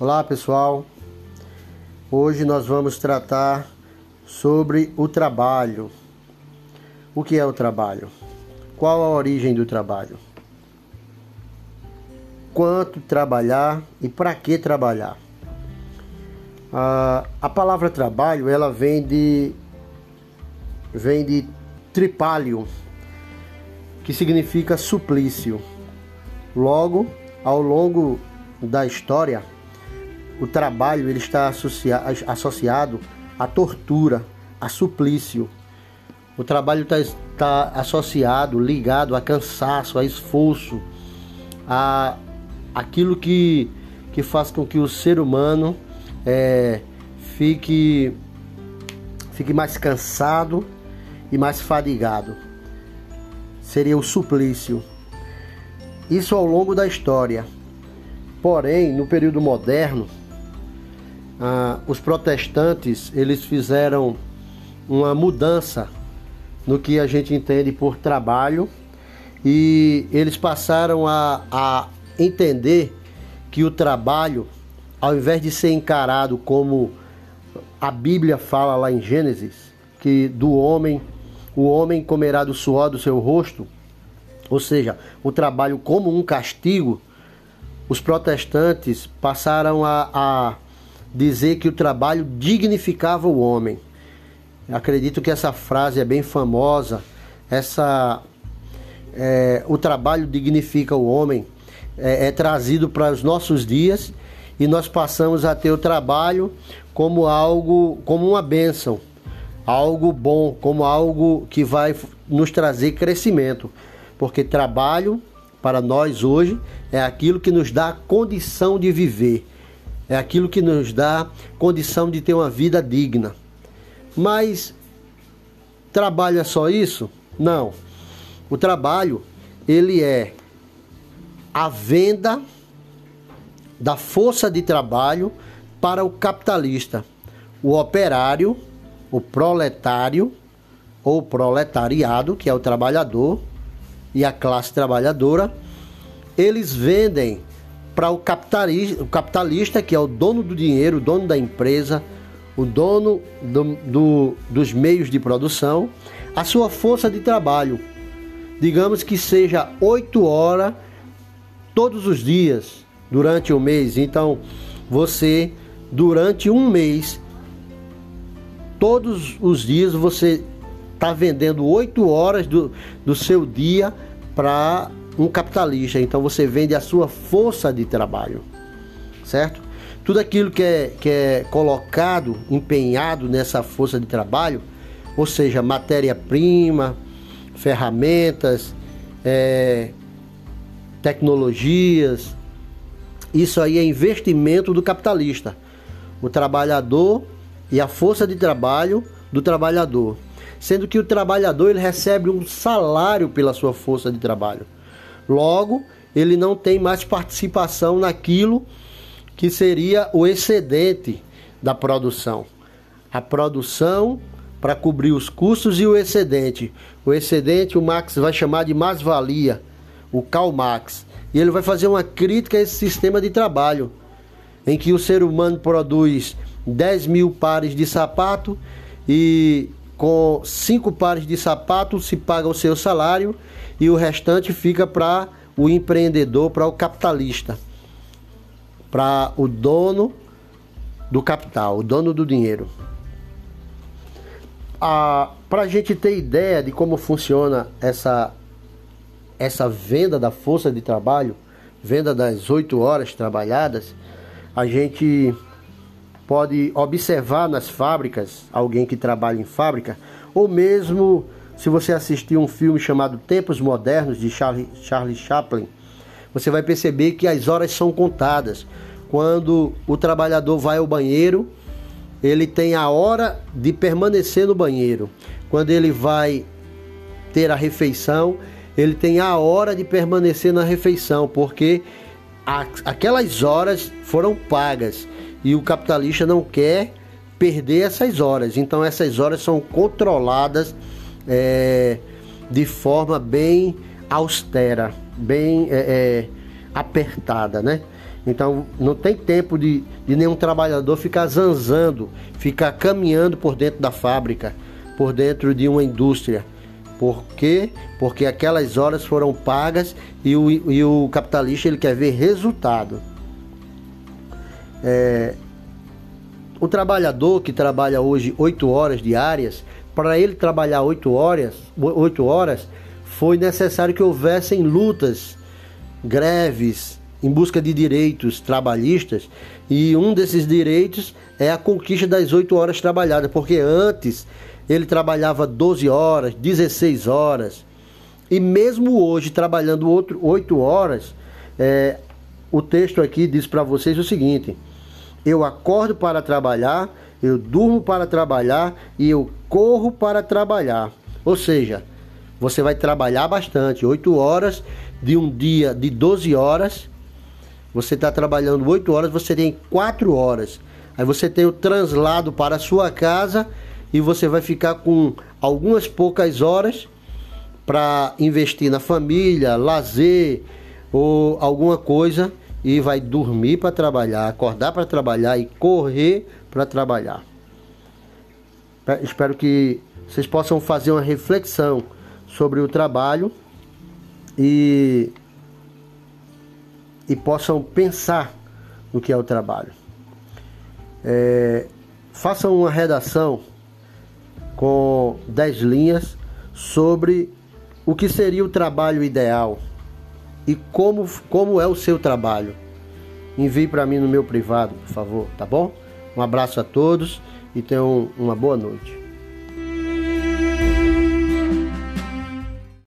Olá pessoal, hoje nós vamos tratar sobre o trabalho. O que é o trabalho? Qual a origem do trabalho? Quanto trabalhar e para que trabalhar? a palavra trabalho ela vem de vem de tripálio, que significa suplício. Logo, ao longo da história, o trabalho ele está associado à tortura, a suplício. O trabalho está, está associado, ligado a cansaço, a esforço, a aquilo que, que faz com que o ser humano é, fique, fique mais cansado e mais fadigado. Seria o suplício. Isso ao longo da história. Porém, no período moderno, ah, os protestantes eles fizeram uma mudança no que a gente entende por trabalho e eles passaram a, a entender que o trabalho, ao invés de ser encarado como a Bíblia fala lá em Gênesis, que do homem, o homem comerá do suor do seu rosto, ou seja, o trabalho como um castigo, os protestantes passaram a, a dizer que o trabalho dignificava o homem. Acredito que essa frase é bem famosa. Essa, é, o trabalho dignifica o homem é, é trazido para os nossos dias e nós passamos a ter o trabalho como algo, como uma bênção, algo bom, como algo que vai nos trazer crescimento, porque trabalho para nós hoje é aquilo que nos dá condição de viver é aquilo que nos dá condição de ter uma vida digna. Mas trabalho é só isso? Não. O trabalho, ele é a venda da força de trabalho para o capitalista, o operário, o proletário ou proletariado, que é o trabalhador e a classe trabalhadora, eles vendem para o capitalista, o capitalista, que é o dono do dinheiro, o dono da empresa, o dono do, do, dos meios de produção, a sua força de trabalho. Digamos que seja oito horas todos os dias durante o mês. Então, você, durante um mês, todos os dias, você está vendendo oito horas do, do seu dia para um capitalista. Então você vende a sua força de trabalho, certo? Tudo aquilo que é, que é colocado, empenhado nessa força de trabalho, ou seja, matéria-prima, ferramentas, é, tecnologias, isso aí é investimento do capitalista. O trabalhador e a força de trabalho do trabalhador. Sendo que o trabalhador ele recebe um salário pela sua força de trabalho. Logo, ele não tem mais participação naquilo que seria o excedente da produção. A produção para cobrir os custos e o excedente. O excedente o Marx vai chamar de mais-valia, o Karl Marx. E ele vai fazer uma crítica a esse sistema de trabalho, em que o ser humano produz 10 mil pares de sapato e com cinco pares de sapato se paga o seu salário e o restante fica para o empreendedor, para o capitalista, para o dono do capital, o dono do dinheiro. para a gente ter ideia de como funciona essa, essa venda da força de trabalho, venda das oito horas trabalhadas, a gente pode observar nas fábricas, alguém que trabalha em fábrica, ou mesmo se você assistir um filme chamado Tempos Modernos de Charlie, Charlie Chaplin, você vai perceber que as horas são contadas. Quando o trabalhador vai ao banheiro, ele tem a hora de permanecer no banheiro. Quando ele vai ter a refeição, ele tem a hora de permanecer na refeição, porque aquelas horas foram pagas e o capitalista não quer perder essas horas. Então essas horas são controladas é, de forma bem austera, bem é, é, apertada, né? Então não tem tempo de, de nenhum trabalhador ficar zanzando, ficar caminhando por dentro da fábrica, por dentro de uma indústria. Por quê? Porque aquelas horas foram pagas e o, e o capitalista ele quer ver resultado. É, o trabalhador que trabalha hoje 8 horas diárias, para ele trabalhar 8 horas, 8 horas, foi necessário que houvessem lutas, greves em busca de direitos trabalhistas, e um desses direitos é a conquista das 8 horas trabalhadas, porque antes ele trabalhava 12 horas, 16 horas, e mesmo hoje trabalhando outro, 8 horas, é, o texto aqui diz para vocês o seguinte: eu acordo para trabalhar, eu durmo para trabalhar e eu corro para trabalhar. Ou seja, você vai trabalhar bastante, 8 horas de um dia de 12 horas. Você está trabalhando 8 horas, você tem 4 horas. Aí você tem o translado para a sua casa e você vai ficar com algumas poucas horas para investir na família, lazer ou alguma coisa e vai dormir para trabalhar, acordar para trabalhar e correr para trabalhar. Espero que vocês possam fazer uma reflexão sobre o trabalho e, e possam pensar no que é o trabalho. É, façam uma redação com 10 linhas sobre o que seria o trabalho ideal e como, como é o seu trabalho. Envie para mim no meu privado, por favor, tá bom? Um abraço a todos e tenham uma boa noite.